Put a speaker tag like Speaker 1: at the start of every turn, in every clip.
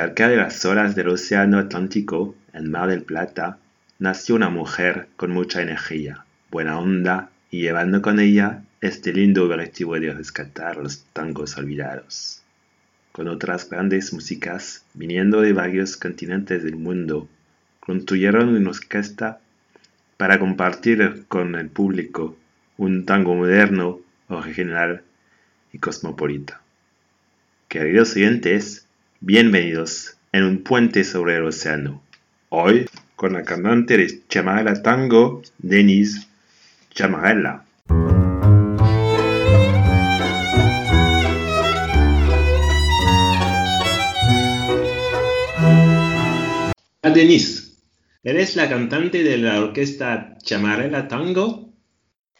Speaker 1: Cerca de las olas del Océano Atlántico, en Mar del Plata, nació una mujer con mucha energía, buena onda y llevando con ella este lindo objetivo de rescatar los tangos olvidados. Con otras grandes músicas viniendo de varios continentes del mundo, construyeron una orquesta para compartir con el público un tango moderno, original y cosmopolita. Queridos oyentes, Bienvenidos en un puente sobre el océano. Hoy con la cantante de Chamarela Tango, Denise Chamarela. Denise, eres la cantante de la orquesta Chamarela Tango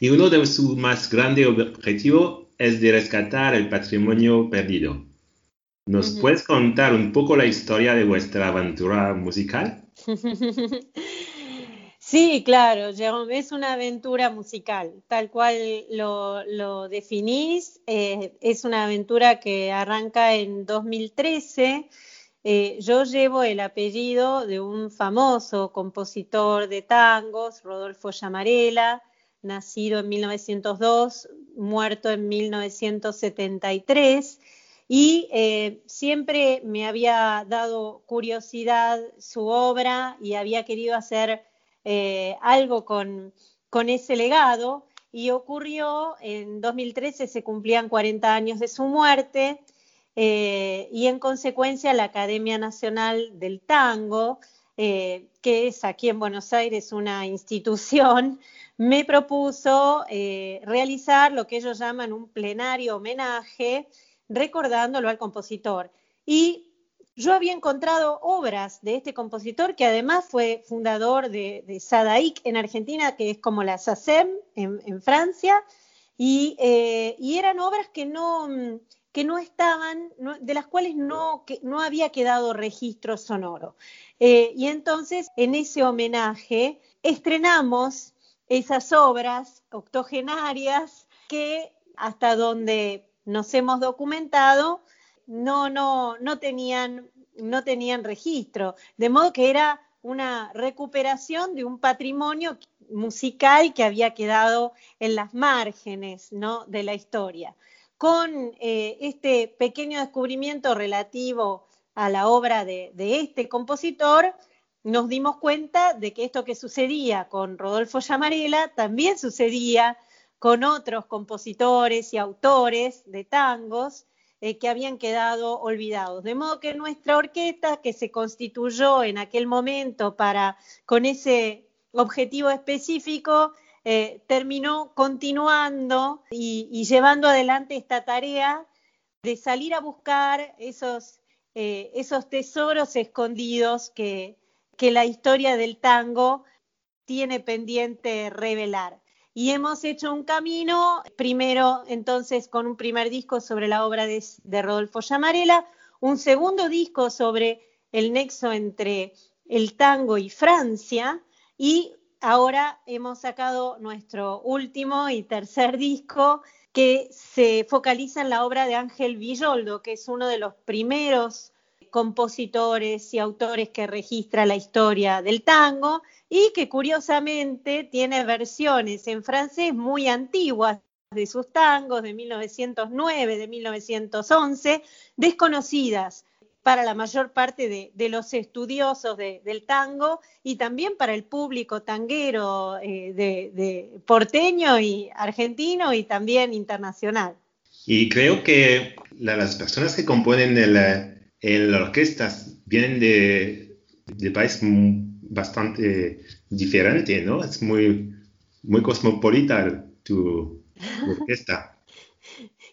Speaker 1: y uno de sus más grandes objetivos es de rescatar el patrimonio perdido. ¿Nos puedes contar un poco la historia de vuestra aventura musical?
Speaker 2: Sí, claro, Jerome, es una aventura musical, tal cual lo, definís. Eh, es una aventura que arranca en 2013. Eh, yo llevo el apellido de un famoso compositor de tangos, Rodolfo Llamarela, nacido en 1902, muerto en 1973 y eh, siempre me había dado curiosidad su obra y había querido hacer eh, algo con, ese legado. Y ocurrió en 2013 se cumplían 40 años de su muerte eh, y en consecuencia la Academia Nacional del Tango, que es aquí en Buenos Aires una institución, me propuso realizar lo que ellos llaman un plenario homenaje recordándolo al compositor. Y yo había encontrado obras de este compositor que además fue fundador de, de Sadaik en Argentina, que es como la SACEM en, Francia, eh, y, eran obras que no, que no estaban, de las cuales no, no había quedado registro sonoro. Eh, y entonces, en ese homenaje, estrenamos esas obras octogenarias que hasta donde nos hemos documentado, no, no, no, tenían, no tenían registro. De modo que era una recuperación de un patrimonio musical que había quedado en las márgenes ¿no? de la historia. Con eh, este pequeño descubrimiento relativo a la obra de, de, este compositor, nos dimos cuenta de que esto que sucedía con Rodolfo Llamarela también sucedía con otros compositores y autores de tangos eh, que habían quedado olvidados. De modo que nuestra orquesta, que se constituyó en aquel momento para, con ese objetivo específico, eh, terminó continuando y, llevando adelante esta tarea de salir a buscar esos, eh, esos tesoros escondidos que, que la historia del tango tiene pendiente revelar y hemos hecho un camino, primero entonces con un primer disco sobre la obra de, Rodolfo Llamarela, un segundo disco sobre el nexo entre el tango y Francia y ahora hemos sacado nuestro último y tercer disco que se focaliza en la obra de Ángel Villoldo, que es uno de los primeros compositores y autores que registra la historia del tango y que curiosamente tiene versiones en francés muy antiguas de sus tangos de 1909, de 1911, desconocidas para la mayor parte de, los estudiosos del tango y también para el público tanguero eh, de, porteño y argentino y también internacional.
Speaker 1: Y creo que las personas que componen el, el orquesta vienen de, de países bastante diferente, ¿no? Es muy, muy cosmopolita tu, orquesta.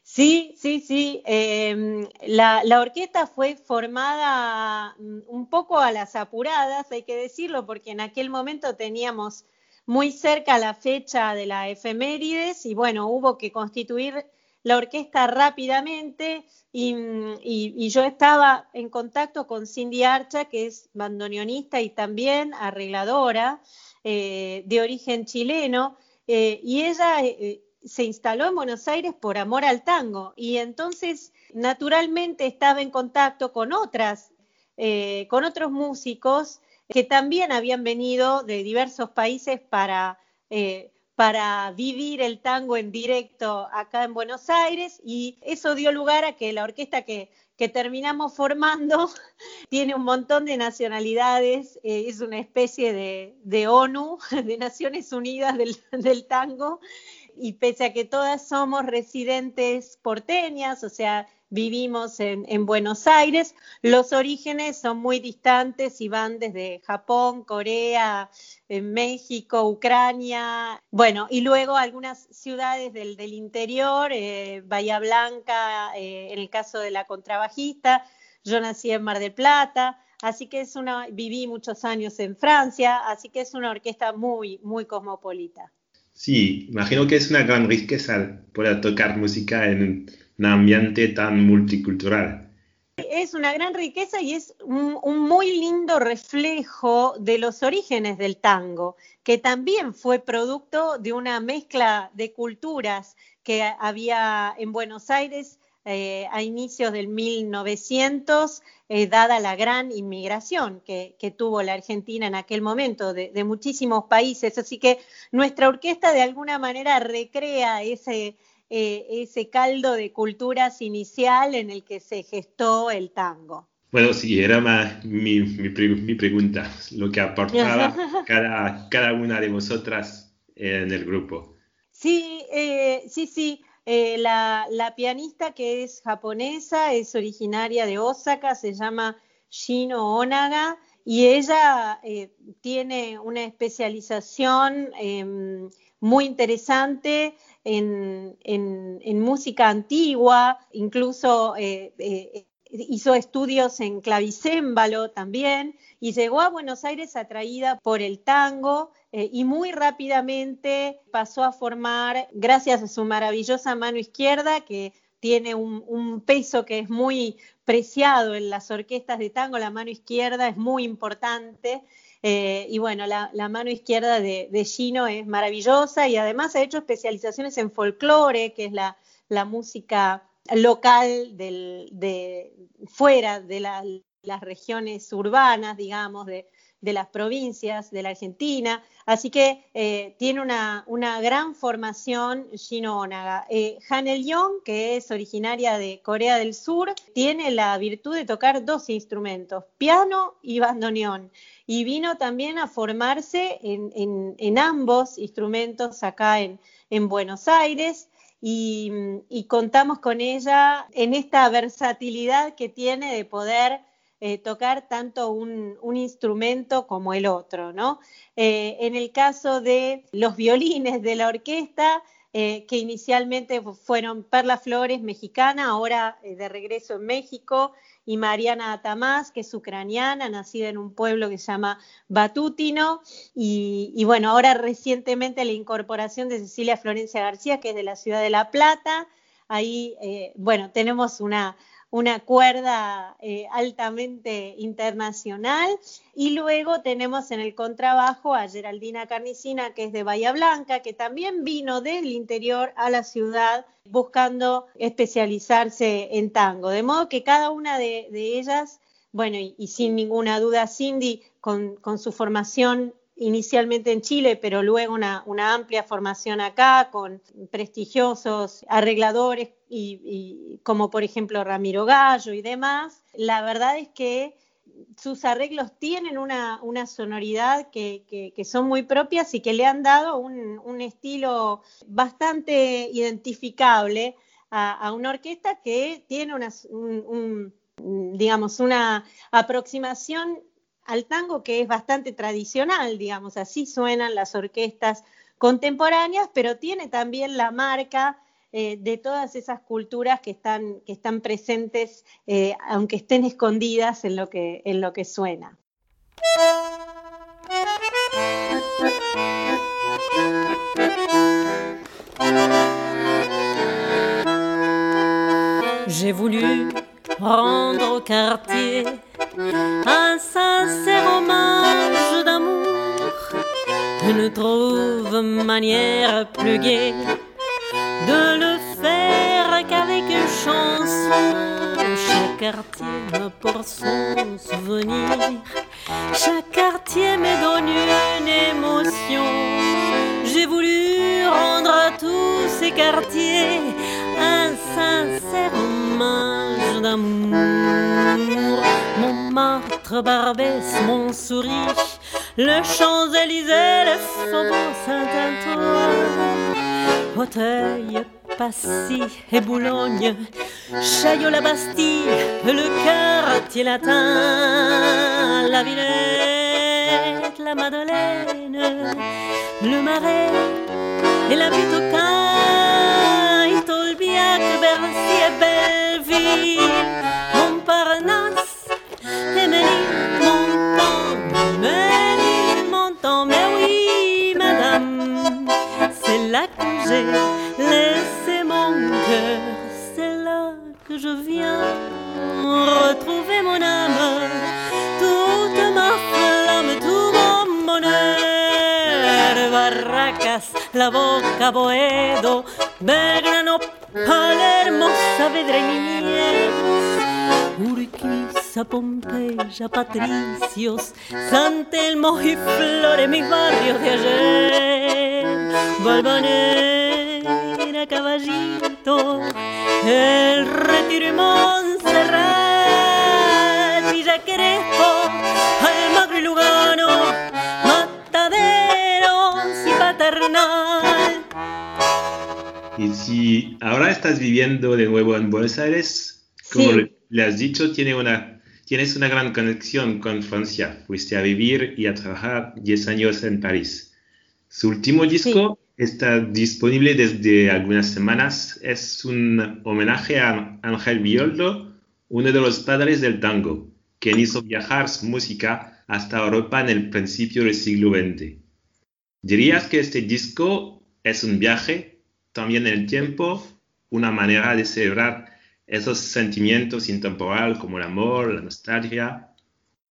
Speaker 2: Sí, sí, sí. Em, la, la, orquesta fue formada mm, un poco a las apuradas, hay que decirlo, porque en aquel momento teníamos muy cerca la fecha de la efemérides y bueno, hubo que constituir la orquesta rápidamente y, yo estaba en contacto con Cindy Archa, que es bandoneonista y también arregladora, de origen chileno, y ella se instaló en Buenos Aires por amor al tango. Y entonces naturalmente estaba en contacto con otras, con otros músicos que también habían venido de diversos países para, eh, para vivir el tango en directo acá en Buenos Aires y eso dio lugar a que la orquesta que, que terminamos formando tiene un montón de nacionalidades, eh, es una especie de, de, ONU, de Naciones Unidas del, del tango, y pese a que todas somos residentes porteñas, o sea, vivimos en, Buenos Aires. Los orígenes son muy distantes y van desde Japón, Corea, eh, México, Ucrania, bueno, y luego algunas ciudades del, interior, eh, Bahía Blanca, eh, en el caso de la contrabajista, yo nací en Mar del Plata. Así que es una, viví muchos años en Francia, así que es una orquesta muy, muy cosmopolita.
Speaker 1: Sí, imagino que es una gran riqueza poder tocar música en un ambiente tan multicultural.
Speaker 2: Es una gran riqueza y es un, muy lindo reflejo de los orígenes del tango, que también fue producto de una mezcla de culturas que había en Buenos Aires eh, a inicios del 1900, eh, dada la gran inmigración que, tuvo la Argentina en aquel momento de, muchísimos países. Así que nuestra orquesta de alguna manera recrea ese, eh, ese caldo de culturas inicial en el que se gestó el tango.
Speaker 1: Bueno, sí, era mi, mi, pregunta, lo que aportaba cada, cada una de vosotras en el grupo.
Speaker 2: Sí, eh, sí, sí. Eh, la, pianista que es japonesa, es originaria de Osaka, se llama Shino Onaga y ella tiene una especialización em, muy interesante en, música antigua, incluso eh, eh, hizo estudios en clavicémbalo también y llegó a Buenos Aires atraída por el tango eh, y muy rápidamente pasó a formar, gracias a su maravillosa mano izquierda, que tiene un, peso que es muy preciado en las orquestas de tango, la mano izquierda es muy importante eh, y bueno, la, mano izquierda de, Gino es maravillosa y además ha hecho especializaciones en folclore, que es la, música local de fuera de las regiones urbanas, digamos, de, las provincias de la Argentina. Así que eh, tiene una, gran formación Gino Onaga. Eh, Hanel que es originaria de Corea del Sur, tiene la virtud de tocar dos instrumentos, piano y bandoneón y vino también a formarse en, ambos instrumentos acá en, Buenos Aires. Y, contamos con ella en esta versatilidad que tiene de poder eh, tocar tanto un, instrumento como el otro, ¿no? Eh, en el caso de los violines de la orquesta, eh, que inicialmente fueron Perla Flores, mexicana, ahora de regreso en México, y Mariana Atamás, que es ucraniana, nacida en un pueblo que se llama Batutino, y, bueno, ahora recientemente la incorporación de Cecilia Florencia García, que es de la ciudad de La Plata, ahí, eh, bueno, tenemos una una cuerda eh, altamente internacional. Y luego tenemos en el contrabajo a Geraldina Carnicina, que es de Bahía Blanca, que también vino del interior a la ciudad buscando especializarse en tango. De modo que cada una de, ellas, bueno, y, sin ninguna duda, Cindy, con, con su formación inicialmente en Chile, pero luego una, amplia formación acá con prestigiosos arregladores y, como por ejemplo Ramiro Gallo y demás. La verdad es que sus arreglos tienen una, sonoridad que, son muy propias y que le han dado un, estilo bastante identificable a, una orquesta que tiene una, digamos, una aproximación al tango que es bastante tradicional, digamos, así suenan las orquestas contemporáneas, pero tiene también la marca eh, de todas esas culturas que están, que están presentes, eh, aunque estén escondidas en lo que, en lo que suena.
Speaker 3: J'ai quartier manière plus gaie de le faire qu'avec une chanson. Chaque quartier m'apporte son souvenir, chaque quartier me donne une émotion. J'ai voulu rendre à tous ces quartiers un sincère hommage d'amour. Montmartre, Barbès, mon sourire, le Champs-Élysées, le Faubourg Saint-Antoine. Auteuil, Passy et Boulogne, Chaillot, la Bastille, le quartier latin, la Villette, la Madeleine, le Marais et la butte au Cain, Tolbiac, Bercy et Belleville, j'ai laissé mon cœur, c'est là que je viens. Retrouver mon âme, toute ma flamme, tout mon bonheur. Barracas, la boca, Boedo, Belgrano, Palermo, Saavedra Urquiza, Pompeya, Patricios, San Telmo y Flores, mis barrios de ayer, Caballito, El Retiro y Montserrat, Villa Crespo, Almagro y Lugano, Mataderos y Paternal.
Speaker 1: Y si ahora estás viviendo de nuevo en Buenos Aires, como
Speaker 2: Sí.
Speaker 1: le has dicho, tiene una, tienes una gran conexión con Francia. Fuiste a vivir y a trabajar 10 años en París. Su último disco está disponible desde algunas semanas. Es un homenaje a Ángel Violdo, uno de los padres del tango, quien hizo viajar su música hasta Europa en el principio del siglo XX. ¿Dirías que este disco es un viaje también en el tiempo, una manera de celebrar esos sentimientos intemporales como el amor, la nostalgia,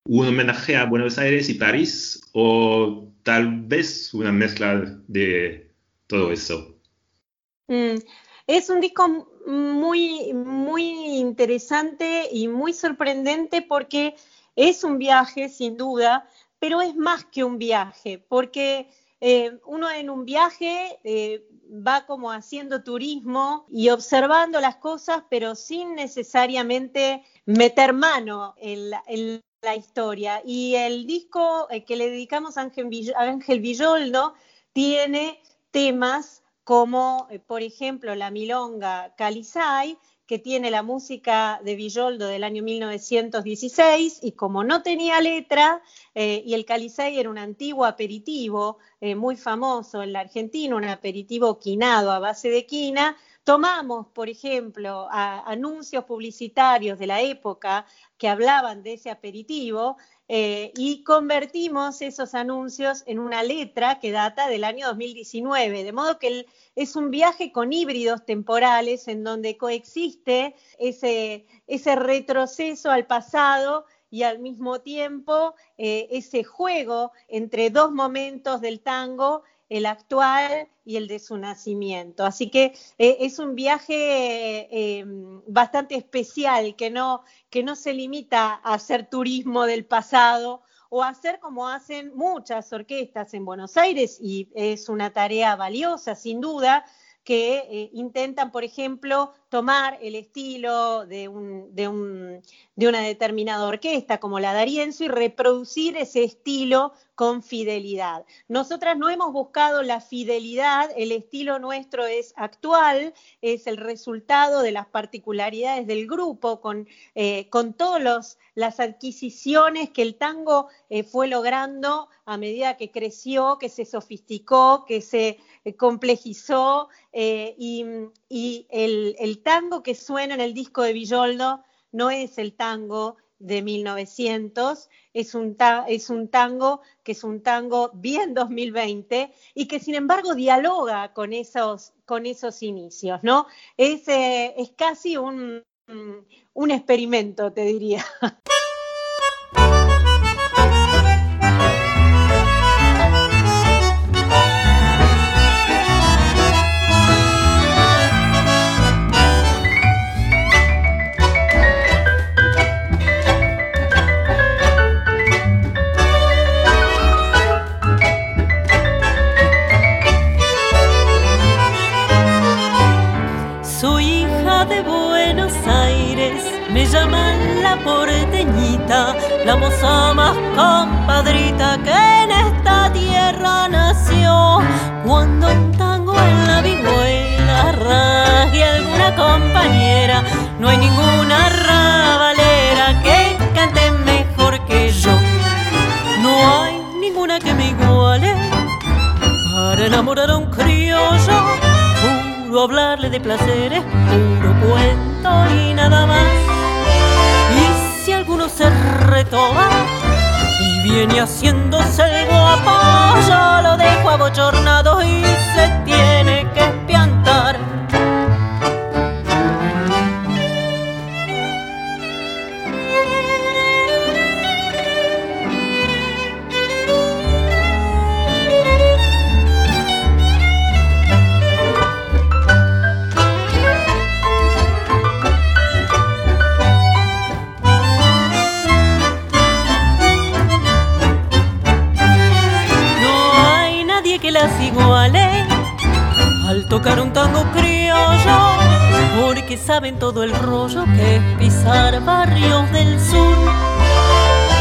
Speaker 1: un homenaje a Buenos Aires y París o tal vez una mezcla de todo eso?
Speaker 2: Mm, Es un disco muy, muy interesante y muy sorprendente porque es un viaje, sin duda, pero es más que un viaje, porque eh, uno en un viaje eh, va como haciendo turismo y observando las cosas, pero sin necesariamente meter mano en la, en la historia. Y el disco eh, que le dedicamos a Ángel, Villoldo tiene temas como, eh, por ejemplo, la milonga Calizay, que tiene la música de Villoldo del año 1916, y como no tenía letra, eh, y el Calizay era un antiguo aperitivo eh, muy famoso en la Argentina, un aperitivo quinado a base de quina, tomamos, por ejemplo, a- anuncios publicitarios de la época que hablaban de ese aperitivo eh, y convertimos esos anuncios en una letra que data del año 2019, de modo que es un viaje con híbridos temporales en donde coexiste ese, ese retroceso al pasado y al mismo tiempo eh, ese juego entre dos momentos del tango, el actual y el de su nacimiento. Así que eh, es un viaje eh, bastante especial que no, que no se limita a hacer turismo del pasado o a hacer como hacen muchas orquestas en Buenos Aires y es una tarea valiosa sin duda que eh, intentan, por ejemplo, tomar el estilo de, un, de, un, de, una determinada orquesta como la D'Arienzo y reproducir ese estilo con fidelidad. Nosotras no hemos buscado la fidelidad, el estilo nuestro es actual, es el resultado de las particularidades del grupo, con, eh, con todas las adquisiciones que el tango eh, fue logrando a medida que creció, que se sofisticó, que se eh, complejizó eh, y, y el, el, tango que suena en el disco de Villoldo no es el tango de 1900, es un, es un tango que es un tango bien 2020 y que sin embargo dialoga con esos, con esos inicios, ¿no? Es, eh, es casi un, un experimento, te diría.
Speaker 3: moza más compadrita que en esta tierra nació. Cuando un tango en la vihuela rasgue alguna compañera, no hay ninguna rabalera que cante mejor que yo. No hay ninguna que me iguale para enamorar a un criollo. Puro hablarle de placeres, puro cuento y nada más. Alguno se retoma y viene haciéndose el guapo, yo lo dejo abochornado y se saben todo el rollo que es pisar barrios del sur.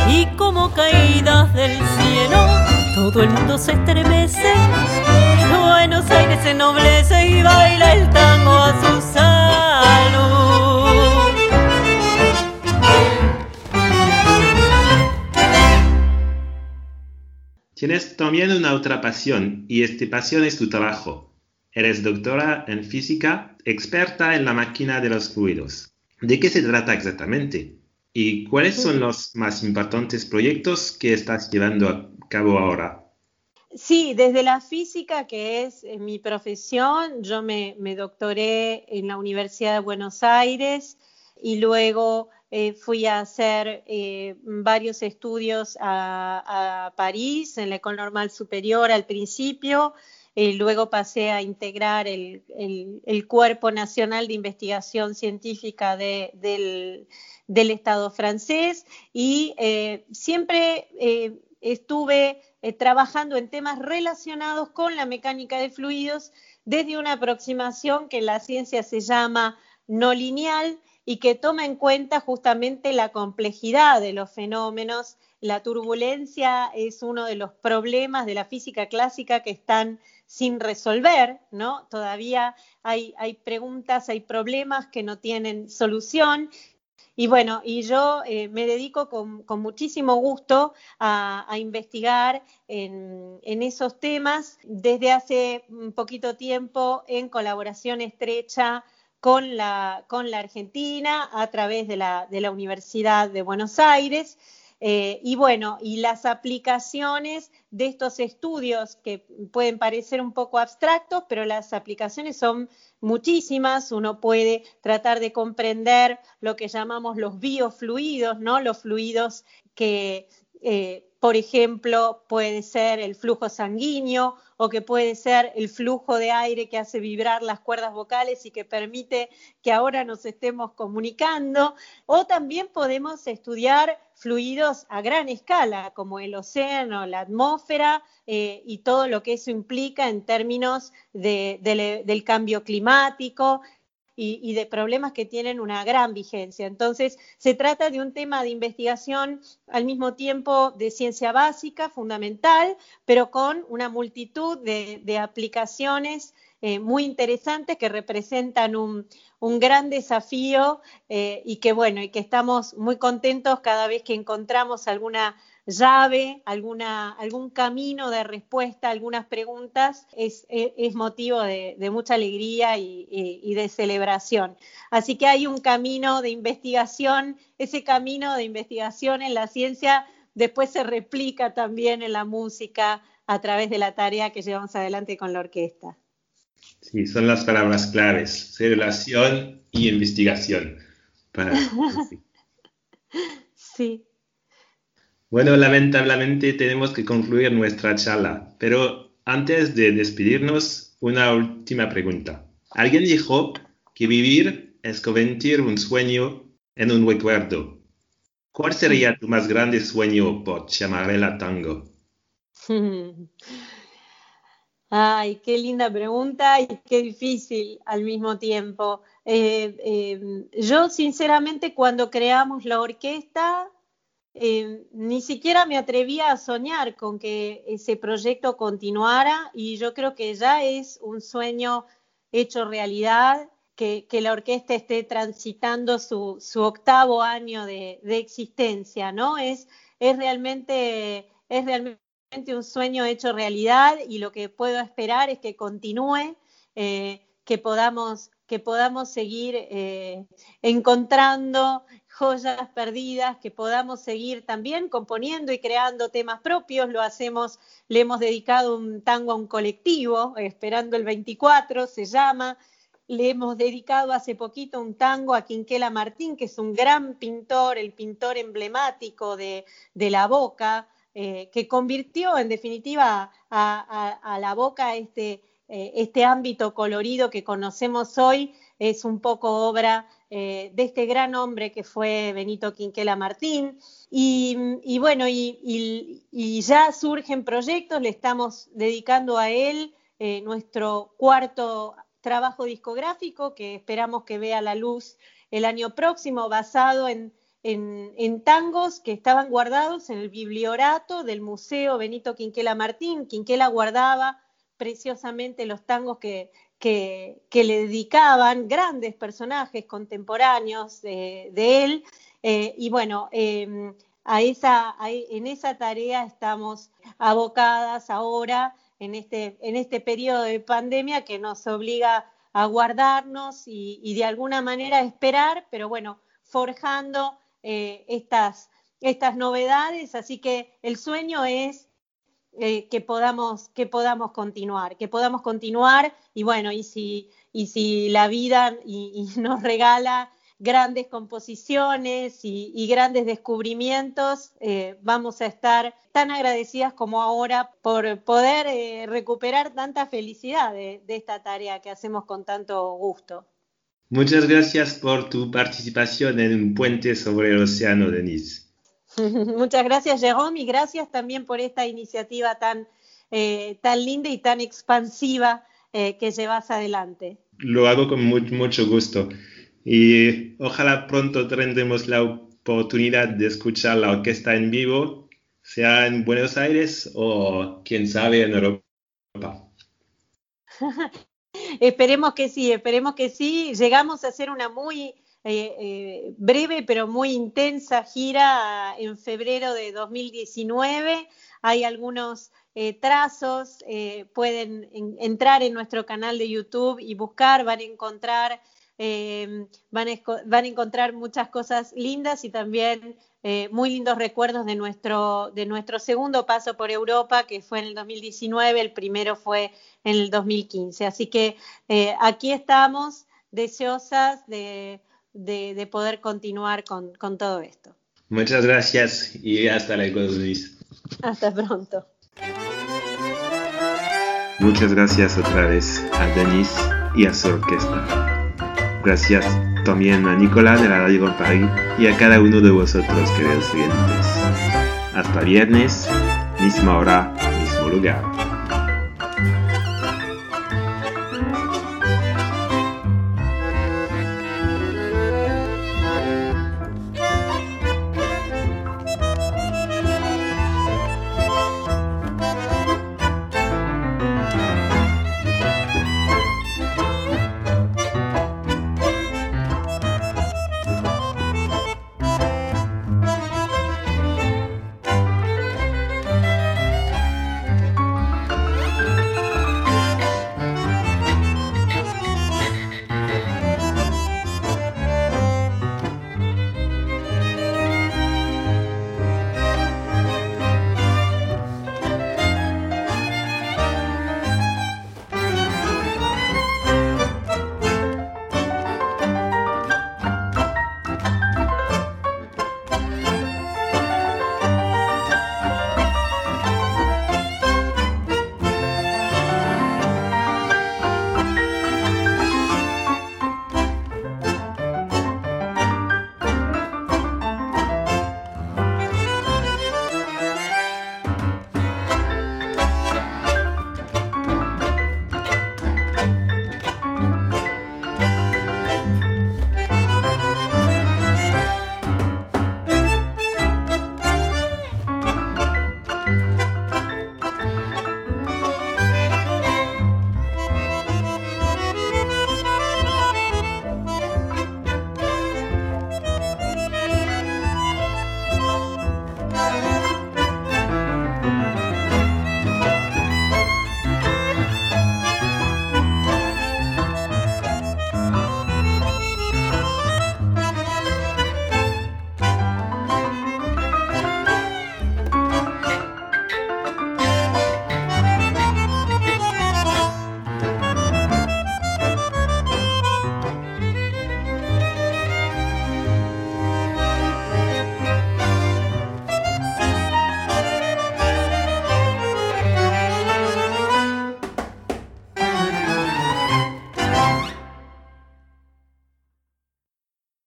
Speaker 3: Y como caídas del cielo, todo el mundo se estremece. Buenos Aires se ennoblece y baila el tango a su salud.
Speaker 1: Tienes también una otra pasión y esta pasión es tu trabajo. Eres doctora en física, experta en la máquina de los fluidos. ¿De qué se trata exactamente? ¿Y cuáles son los más importantes proyectos que estás llevando a cabo ahora?
Speaker 2: Sí, desde la física, que es eh, mi profesión, yo me, me doctoré en la Universidad de Buenos Aires y luego eh, fui a hacer eh, varios estudios a, París, en la École Normale Superior al principio, eh, luego pasé a integrar el, el- el Cuerpo Nacional de Investigación Científica de- del, del Estado francés y eh, siempre eh, estuve eh, trabajando en temas relacionados con la mecánica de fluidos desde una aproximación que en la ciencia se llama no lineal y que toma en cuenta justamente la complejidad de los fenómenos. La turbulencia es uno de los problemas de la física clásica que están sin resolver, ¿no? Todavía hay, preguntas, hay problemas que no tienen solución. Y bueno, y yo eh, me dedico con, muchísimo gusto a, investigar en, esos temas desde hace un poquito tiempo en colaboración estrecha con la, Argentina a través de la Universidad de Buenos Aires. Eh, y bueno, y las aplicaciones de estos estudios que pueden parecer un poco abstractos, pero las aplicaciones son muchísimas. Uno puede tratar de comprender lo que llamamos los biofluidos, ¿no? Los fluidos que, eh, por ejemplo, puede ser el flujo sanguíneo o que puede ser el flujo de aire que hace vibrar las cuerdas vocales y que permite que ahora nos estemos comunicando. O también podemos estudiar fluidos a gran escala, como el océano, la atmósfera eh, y todo lo que eso implica en términos de, de, del cambio climático. Y, de problemas que tienen una gran vigencia. Entonces, se trata de un tema de investigación al mismo tiempo de ciencia básica, fundamental, pero con una multitud de, aplicaciones eh, muy interesantes que representan un, un gran desafío eh, y que, bueno, y que estamos muy contentos cada vez que encontramos alguna llave, alguna, algún camino de respuesta a algunas preguntas, es, es, es motivo de, de, mucha alegría y, y, y, de celebración. Así que hay un camino de investigación, ese camino de investigación en la ciencia después se replica también en la música a través de la tarea que llevamos adelante con la orquesta.
Speaker 1: Sí, son las palabras claves, celebración y investigación. Para...
Speaker 2: sí.
Speaker 1: Bueno, lamentablemente tenemos que concluir nuestra charla, pero antes de despedirnos, una última pregunta. Alguien dijo que vivir es convertir un sueño en un recuerdo. ¿Cuál sería tu más grande sueño por Chamarela Tango?
Speaker 2: Ay, qué linda pregunta y qué difícil al mismo tiempo. Eh, eh, yo sinceramente cuando creamos la orquesta eh, ni siquiera me atrevía a soñar con que ese proyecto continuara y yo creo que ya es un sueño hecho realidad, que, la orquesta esté transitando su, octavo año de, existencia, ¿no? Es, realmente, es realmente un sueño hecho realidad y lo que puedo esperar es que continúe, eh, que, podamos, que podamos seguir eh, encontrando joyas perdidas, que podamos seguir también componiendo y creando temas propios. Lo hacemos, le hemos dedicado un tango a un colectivo, Esperando el 24 se llama. Le hemos dedicado hace poquito un tango a Quinquela Martín, que es un gran pintor, el pintor emblemático de, de la boca, eh, que convirtió en definitiva a, la boca este, eh, este ámbito colorido que conocemos hoy, es un poco obra eh, de este gran hombre que fue Benito Quinquela Martín. Y, bueno, y, ya surgen proyectos, le estamos dedicando a él nuestro cuarto trabajo discográfico que esperamos que vea la luz el año próximo, basado en en, tangos que estaban guardados en el bibliorato del Museo Benito Quinquela Martín. Quinquela guardaba preciosamente los tangos que, que, le dedicaban grandes personajes contemporáneos de, él. Eh, y bueno, em, a esa, en esa tarea estamos abocadas ahora en este, en este periodo de pandemia que nos obliga a guardarnos y, de alguna manera esperar, pero bueno, forjando eh, estas, estas novedades, así que el sueño es eh, que, podamos, que podamos continuar, que podamos continuar y bueno, y si, y si la vida y, nos regala grandes composiciones y, grandes descubrimientos, eh, vamos a estar tan agradecidas como ahora por poder recuperar tanta felicidad de esta tarea que hacemos con tanto gusto.
Speaker 1: Muchas gracias por tu participación en un puente sobre el océano, Denise.
Speaker 2: Muchas gracias, Jerome, y gracias también por esta iniciativa tan, eh, tan linda y tan expansiva eh, que llevas adelante.
Speaker 1: Lo hago con mucho gusto y ojalá pronto tendremos la oportunidad de escuchar la orquesta en vivo, sea en Buenos Aires o quién sabe en Europa.
Speaker 2: Esperemos que sí, esperemos que sí. Llegamos a hacer una muy eh, eh, breve pero muy intensa gira en febrero de 2019. Hay algunos eh, trazos, pueden entrar en nuestro canal de YouTube y buscar, van a encontrar van, a, encontrar muchas cosas lindas y también muy lindos recuerdos de nuestro, de nuestro segundo paso por Europa, que fue en el 2019, el primero fue en el 2015. Así que aquí estamos deseosas de, de, poder continuar con, con, todo esto.
Speaker 1: Muchas gracias y hasta luego, Luis.
Speaker 2: Hasta pronto.
Speaker 1: Muchas gracias otra vez a Denise y a su orquesta. Gracias también a Nicolás de la Radio París y a cada uno de vosotros, queridos oyentes. Hasta viernes, misma hora, mismo lugar.